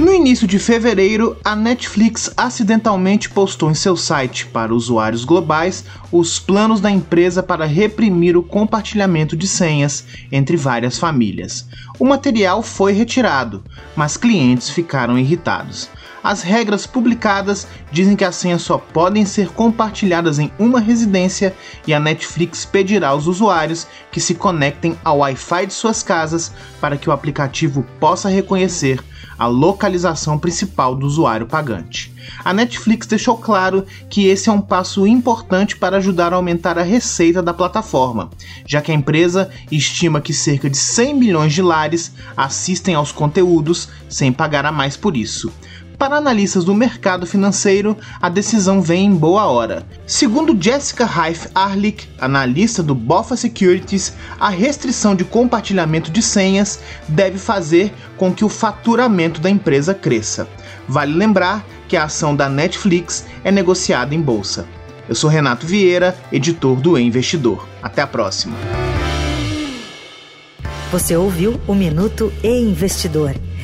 No início de fevereiro, a Netflix acidentalmente postou em seu site para usuários globais os planos da empresa para reprimir o compartilhamento de senhas entre várias famílias. O material foi retirado, mas clientes ficaram irritados. As regras publicadas dizem que as senhas só podem ser compartilhadas em uma residência e a Netflix pedirá aos usuários que se conectem ao Wi-Fi de suas casas para que o aplicativo possa reconhecer a localização principal do usuário pagante. A Netflix deixou claro que esse é um passo importante para ajudar a aumentar a receita da plataforma, já que a empresa estima que cerca de 100 milhões de lares assistem aos conteúdos sem pagar a mais por isso. Para analistas do mercado financeiro, a decisão vem em boa hora. Segundo Jessica Reif Arlick, analista do Bofa Securities, a restrição de compartilhamento de senhas deve fazer com que o faturamento da empresa cresça. Vale lembrar que a ação da Netflix é negociada em bolsa. Eu sou Renato Vieira, editor do e Investidor. Até a próxima. Você ouviu o Minuto e Investidor